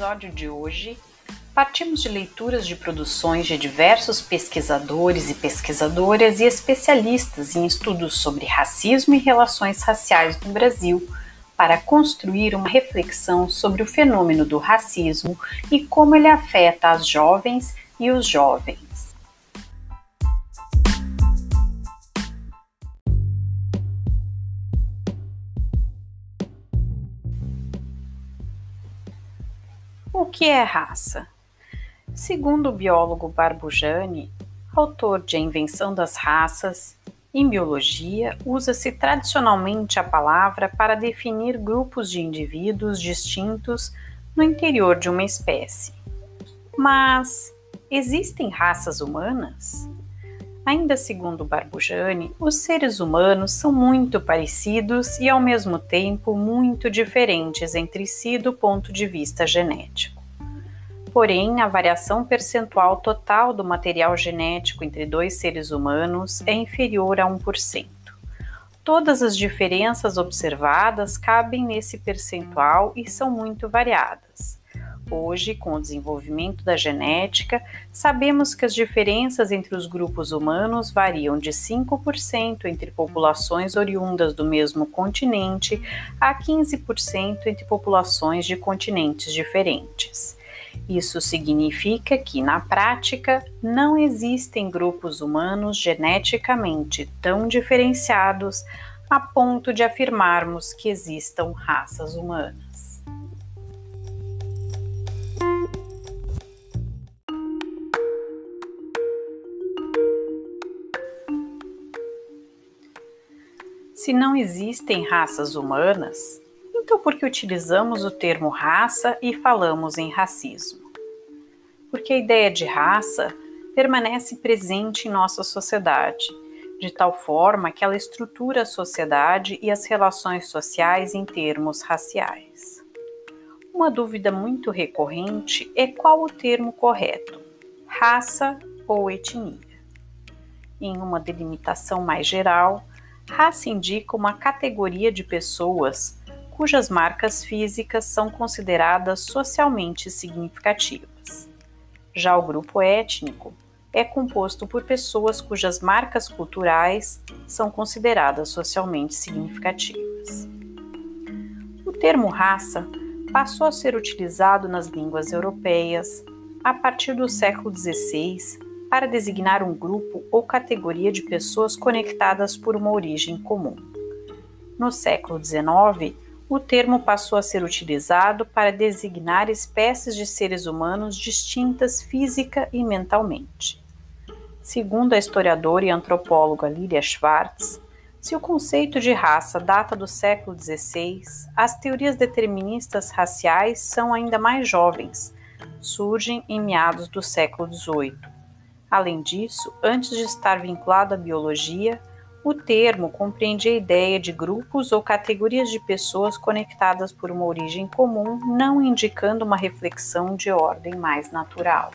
Episódio de hoje, partimos de leituras de produções de diversos pesquisadores e pesquisadoras e especialistas em estudos sobre racismo e relações raciais no Brasil, para construir uma reflexão sobre o fenômeno do racismo e como ele afeta as jovens e os jovens. Que é raça? Segundo o biólogo Barbujani, autor de A Invenção das Raças, em biologia usa-se tradicionalmente a palavra para definir grupos de indivíduos distintos no interior de uma espécie. Mas existem raças humanas? Ainda segundo Barbujani, os seres humanos são muito parecidos e ao mesmo tempo muito diferentes entre si do ponto de vista genético. Porém, a variação percentual total do material genético entre dois seres humanos é inferior a 1%. Todas as diferenças observadas cabem nesse percentual e são muito variadas. Hoje, com o desenvolvimento da genética, sabemos que as diferenças entre os grupos humanos variam de 5% entre populações oriundas do mesmo continente a 15% entre populações de continentes diferentes. Isso significa que, na prática, não existem grupos humanos geneticamente tão diferenciados a ponto de afirmarmos que existam raças humanas. Se não existem raças humanas, então por que utilizamos o termo raça e falamos em racismo? Porque a ideia de raça permanece presente em nossa sociedade, de tal forma que ela estrutura a sociedade e as relações sociais em termos raciais. Uma dúvida muito recorrente é qual o termo correto, raça ou etnia. Em uma delimitação mais geral, Raça indica uma categoria de pessoas cujas marcas físicas são consideradas socialmente significativas. Já o grupo étnico é composto por pessoas cujas marcas culturais são consideradas socialmente significativas. O termo raça passou a ser utilizado nas línguas europeias a partir do século XVI para designar um grupo ou categoria de pessoas conectadas por uma origem comum. No século XIX, o termo passou a ser utilizado para designar espécies de seres humanos distintas física e mentalmente. Segundo a historiadora e antropóloga Lilia Schwartz, se o conceito de raça data do século XVI, as teorias deterministas raciais são ainda mais jovens, surgem em meados do século XVIII Além disso, antes de estar vinculado à biologia, o termo compreende a ideia de grupos ou categorias de pessoas conectadas por uma origem comum, não indicando uma reflexão de ordem mais natural.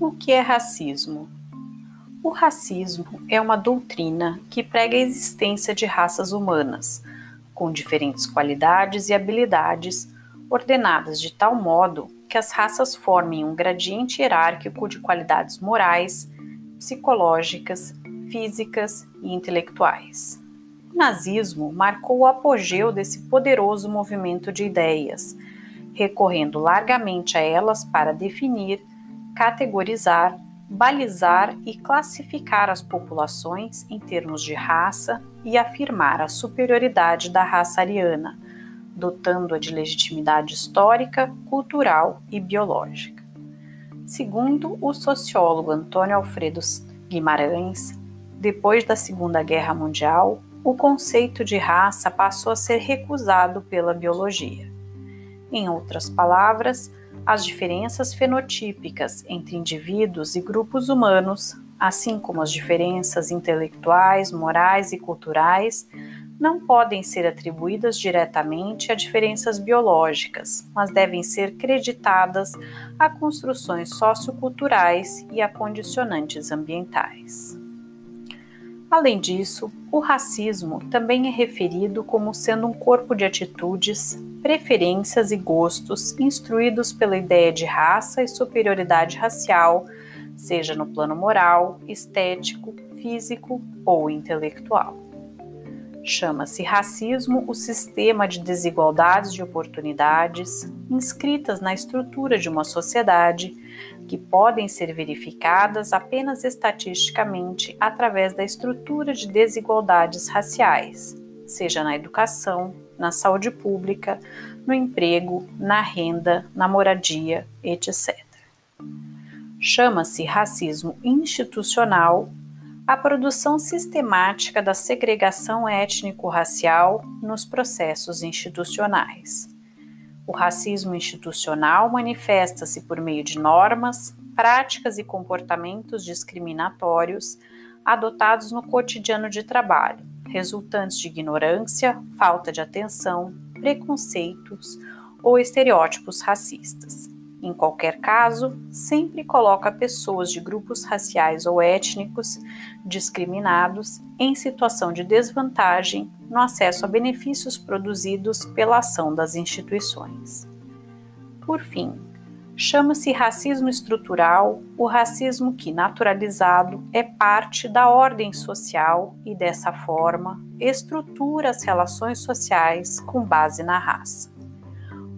O que é racismo? O racismo é uma doutrina que prega a existência de raças humanas, com diferentes qualidades e habilidades, ordenadas de tal modo que as raças formem um gradiente hierárquico de qualidades morais, psicológicas, físicas e intelectuais. O nazismo marcou o apogeu desse poderoso movimento de ideias, recorrendo largamente a elas para definir, categorizar balizar e classificar as populações em termos de raça e afirmar a superioridade da raça ariana, dotando-a de legitimidade histórica, cultural e biológica. Segundo o sociólogo Antônio Alfredo Guimarães, depois da Segunda Guerra Mundial, o conceito de raça passou a ser recusado pela biologia. Em outras palavras, as diferenças fenotípicas entre indivíduos e grupos humanos, assim como as diferenças intelectuais, morais e culturais, não podem ser atribuídas diretamente a diferenças biológicas, mas devem ser creditadas a construções socioculturais e a condicionantes ambientais. Além disso, o racismo também é referido como sendo um corpo de atitudes, preferências e gostos instruídos pela ideia de raça e superioridade racial, seja no plano moral, estético, físico ou intelectual. Chama-se racismo o sistema de desigualdades de oportunidades inscritas na estrutura de uma sociedade que podem ser verificadas apenas estatisticamente através da estrutura de desigualdades raciais, seja na educação, na saúde pública, no emprego, na renda, na moradia, etc. Chama-se racismo institucional a produção sistemática da segregação étnico-racial nos processos institucionais. O racismo institucional manifesta-se por meio de normas, práticas e comportamentos discriminatórios adotados no cotidiano de trabalho, resultantes de ignorância, falta de atenção, preconceitos ou estereótipos racistas. Em qualquer caso, sempre coloca pessoas de grupos raciais ou étnicos discriminados em situação de desvantagem no acesso a benefícios produzidos pela ação das instituições. Por fim, chama-se racismo estrutural o racismo que, naturalizado, é parte da ordem social e, dessa forma, estrutura as relações sociais com base na raça.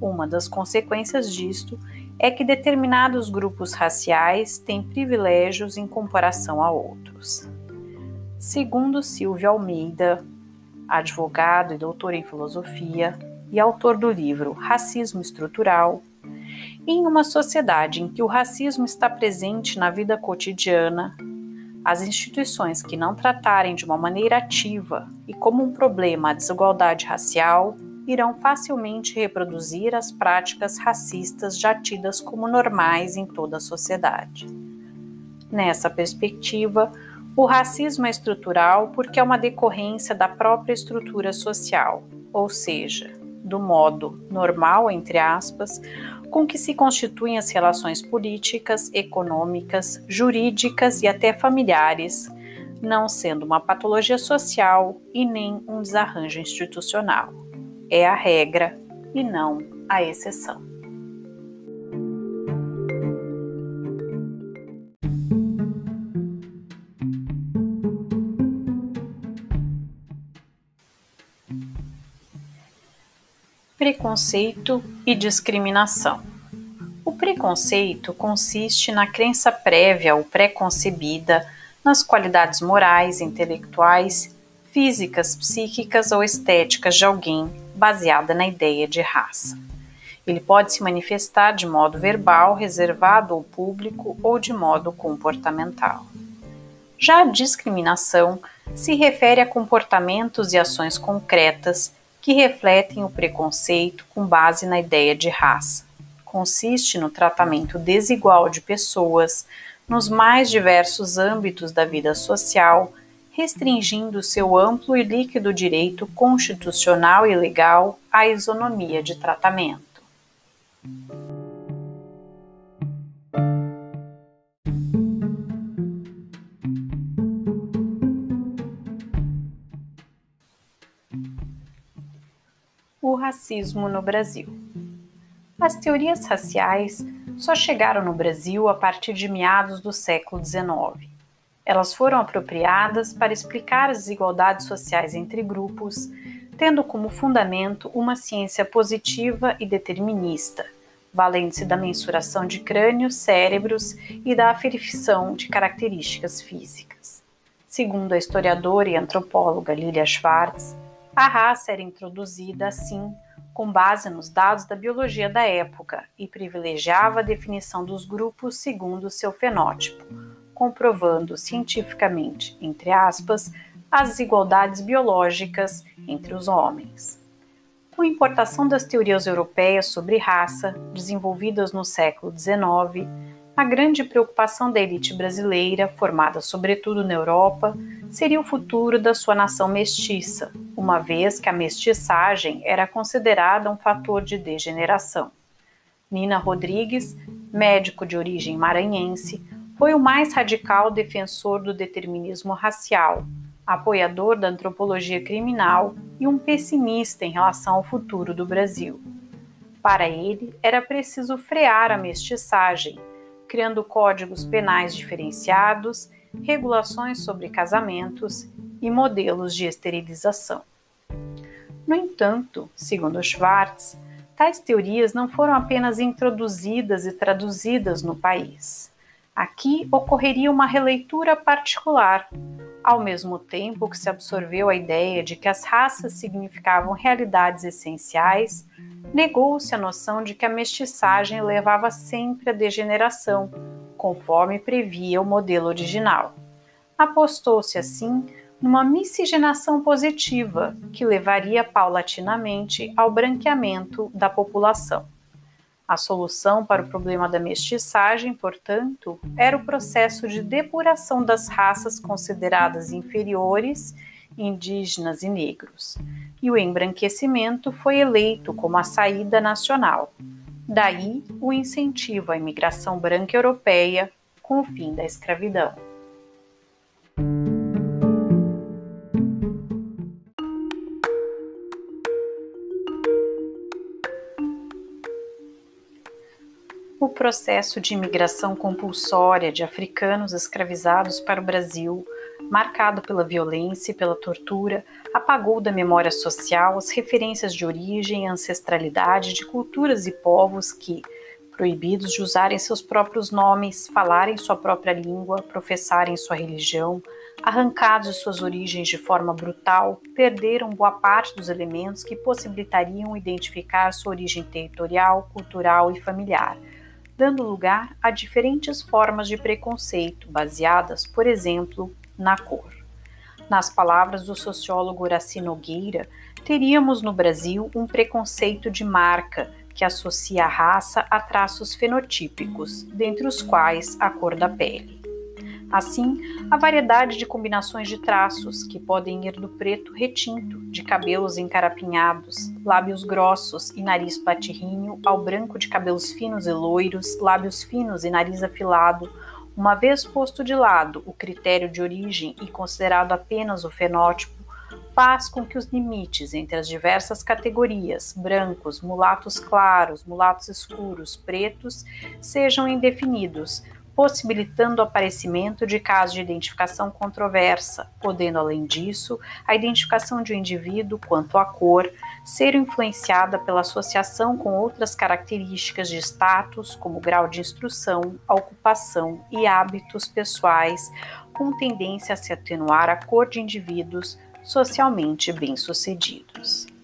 Uma das consequências disto é que determinados grupos raciais têm privilégios em comparação a outros. Segundo Silvio Almeida, advogado e doutor em filosofia e autor do livro Racismo Estrutural, em uma sociedade em que o racismo está presente na vida cotidiana, as instituições que não tratarem de uma maneira ativa e como um problema a desigualdade racial irão facilmente reproduzir as práticas racistas já tidas como normais em toda a sociedade. Nessa perspectiva, o racismo é estrutural porque é uma decorrência da própria estrutura social, ou seja, do modo normal, entre aspas, com que se constituem as relações políticas, econômicas, jurídicas e até familiares, não sendo uma patologia social e nem um desarranjo institucional é a regra e não a exceção. Preconceito e discriminação. O preconceito consiste na crença prévia ou pré-concebida nas qualidades morais, intelectuais, físicas, psíquicas ou estéticas de alguém baseada na ideia de raça. Ele pode se manifestar de modo verbal, reservado ao público ou de modo comportamental. Já a discriminação se refere a comportamentos e ações concretas que refletem o preconceito com base na ideia de raça. Consiste no tratamento desigual de pessoas nos mais diversos âmbitos da vida social restringindo seu amplo e líquido direito constitucional e legal à isonomia de tratamento. O racismo no Brasil. As teorias raciais só chegaram no Brasil a partir de meados do século XIX elas foram apropriadas para explicar as desigualdades sociais entre grupos, tendo como fundamento uma ciência positiva e determinista, valendo-se da mensuração de crânios, cérebros e da aferição de características físicas. Segundo a historiadora e antropóloga Lilia Schwartz, a raça era introduzida assim com base nos dados da biologia da época e privilegiava a definição dos grupos segundo seu fenótipo, comprovando cientificamente, entre aspas, as desigualdades biológicas entre os homens. Com a importação das teorias europeias sobre raça, desenvolvidas no século XIX, a grande preocupação da elite brasileira, formada sobretudo na Europa, seria o futuro da sua nação mestiça, uma vez que a mestiçagem era considerada um fator de degeneração. Nina Rodrigues, médico de origem maranhense, foi o mais radical defensor do determinismo racial, apoiador da antropologia criminal e um pessimista em relação ao futuro do Brasil. Para ele, era preciso frear a mestiçagem criando códigos penais diferenciados, regulações sobre casamentos e modelos de esterilização. No entanto, segundo Schwartz, tais teorias não foram apenas introduzidas e traduzidas no país. Aqui ocorreria uma releitura particular, ao mesmo tempo que se absorveu a ideia de que as raças significavam realidades essenciais negou-se a noção de que a mestiçagem levava sempre à degeneração, conforme previa o modelo original. Apostou-se, assim, numa miscigenação positiva, que levaria paulatinamente ao branqueamento da população. A solução para o problema da mestiçagem, portanto, era o processo de depuração das raças consideradas inferiores, indígenas e negros, e o embranquecimento foi eleito como a saída nacional. Daí o incentivo à imigração branca europeia com o fim da escravidão. O processo de imigração compulsória de africanos escravizados para o Brasil marcado pela violência e pela tortura, apagou da memória social as referências de origem e ancestralidade de culturas e povos que, proibidos de usarem seus próprios nomes, falarem sua própria língua, professarem sua religião, arrancados de suas origens de forma brutal, perderam boa parte dos elementos que possibilitariam identificar sua origem territorial, cultural e familiar dando lugar a diferentes formas de preconceito, baseadas, por exemplo, na cor. Nas palavras do sociólogo Horaci Nogueira, teríamos no Brasil um preconceito de marca que associa a raça a traços fenotípicos, dentre os quais a cor da pele. Assim, a variedade de combinações de traços, que podem ir do preto retinto, de cabelos encarapinhados, lábios grossos e nariz patirrinho, ao branco de cabelos finos e loiros, lábios finos e nariz afilado, uma vez posto de lado o critério de origem e considerado apenas o fenótipo, faz com que os limites entre as diversas categorias, brancos, mulatos claros, mulatos escuros, pretos, sejam indefinidos, possibilitando o aparecimento de casos de identificação controversa, podendo, além disso, a identificação de um indivíduo quanto à cor ser influenciada pela associação com outras características de status, como grau de instrução, ocupação e hábitos pessoais, com tendência a se atenuar a cor de indivíduos socialmente bem-sucedidos.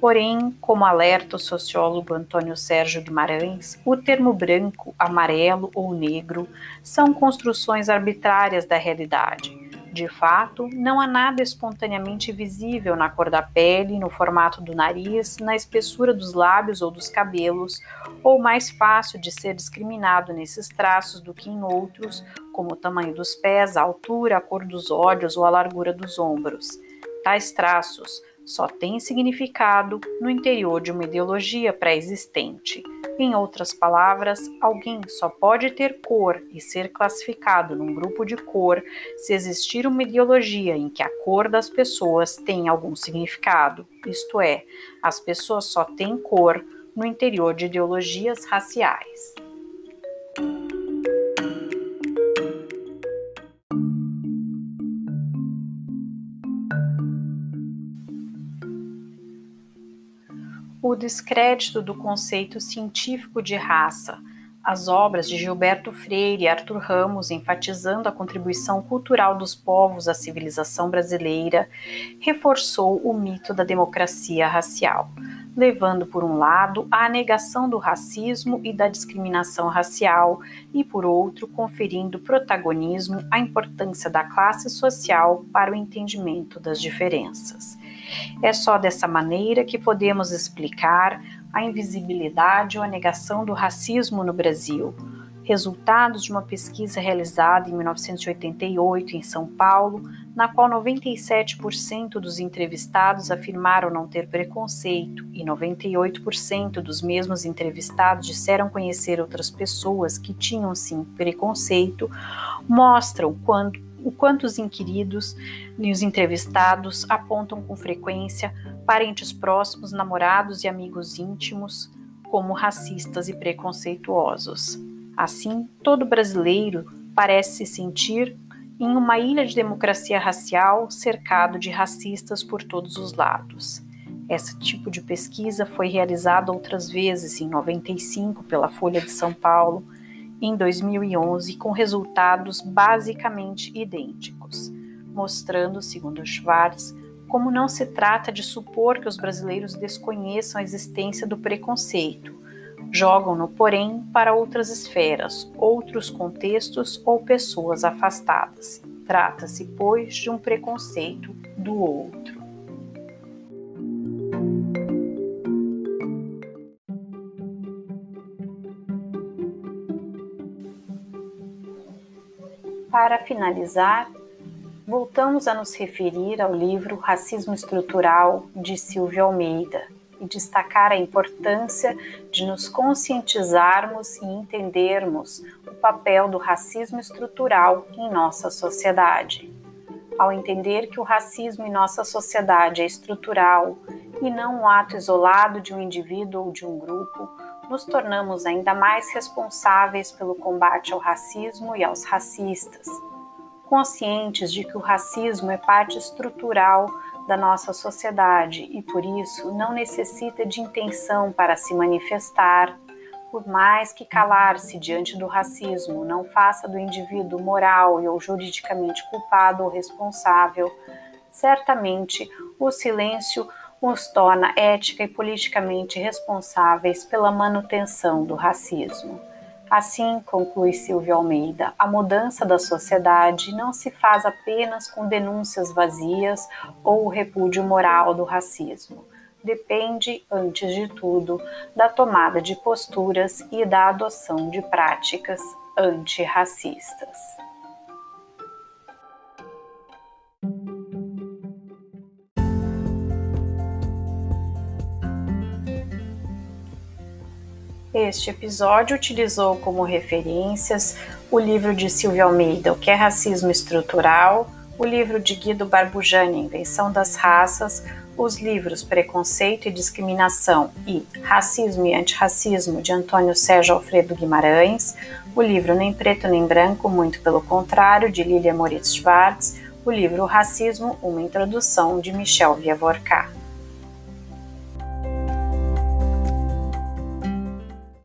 Porém, como alerta o sociólogo Antônio Sérgio Guimarães, o termo branco, amarelo ou negro são construções arbitrárias da realidade. De fato, não há nada espontaneamente visível na cor da pele, no formato do nariz, na espessura dos lábios ou dos cabelos, ou mais fácil de ser discriminado nesses traços do que em outros, como o tamanho dos pés, a altura, a cor dos olhos ou a largura dos ombros. Tais traços só tem significado no interior de uma ideologia pré-existente. Em outras palavras, alguém só pode ter cor e ser classificado num grupo de cor se existir uma ideologia em que a cor das pessoas tem algum significado, isto é, as pessoas só têm cor no interior de ideologias raciais. O descrédito do conceito científico de raça, as obras de Gilberto Freire e Arthur Ramos enfatizando a contribuição cultural dos povos à civilização brasileira, reforçou o mito da democracia racial, levando por um lado à negação do racismo e da discriminação racial e por outro conferindo protagonismo à importância da classe social para o entendimento das diferenças. É só dessa maneira que podemos explicar a invisibilidade ou a negação do racismo no Brasil, resultados de uma pesquisa realizada em 1988 em São Paulo, na qual 97% dos entrevistados afirmaram não ter preconceito e 98% dos mesmos entrevistados disseram conhecer outras pessoas que tinham sim preconceito, mostram quando, o quanto os inquiridos e os entrevistados apontam com frequência parentes próximos, namorados e amigos íntimos como racistas e preconceituosos. Assim, todo brasileiro parece se sentir em uma ilha de democracia racial cercado de racistas por todos os lados. Esse tipo de pesquisa foi realizada outras vezes, em 95 pela Folha de São Paulo, em 2011, com resultados basicamente idênticos, mostrando, segundo Schwartz, como não se trata de supor que os brasileiros desconheçam a existência do preconceito, Jogam-no, porém, para outras esferas, outros contextos ou pessoas afastadas. Trata-se, pois, de um preconceito do outro. Para finalizar, voltamos a nos referir ao livro Racismo Estrutural de Silvio Almeida e destacar a importância de nos conscientizarmos e entendermos o papel do racismo estrutural em nossa sociedade. Ao entender que o racismo em nossa sociedade é estrutural e não um ato isolado de um indivíduo ou de um grupo, nos tornamos ainda mais responsáveis pelo combate ao racismo e aos racistas. Conscientes de que o racismo é parte estrutural da nossa sociedade e por isso não necessita de intenção para se manifestar, por mais que calar-se diante do racismo não faça do indivíduo moral ou juridicamente culpado ou responsável, certamente o silêncio os torna ética e politicamente responsáveis pela manutenção do racismo. Assim, conclui Silvio Almeida, a mudança da sociedade não se faz apenas com denúncias vazias ou o repúdio moral do racismo. Depende, antes de tudo, da tomada de posturas e da adoção de práticas antirracistas. Este episódio utilizou como referências o livro de Silvia Almeida, O que é Racismo Estrutural, o livro de Guido Barbujani, Invenção das Raças, os livros Preconceito e Discriminação e Racismo e Antirracismo, de Antônio Sérgio Alfredo Guimarães, o livro Nem Preto Nem Branco, Muito Pelo Contrário, de Lilia Moritz Schwartz, o livro Racismo, Uma Introdução, de Michel Viavorcat.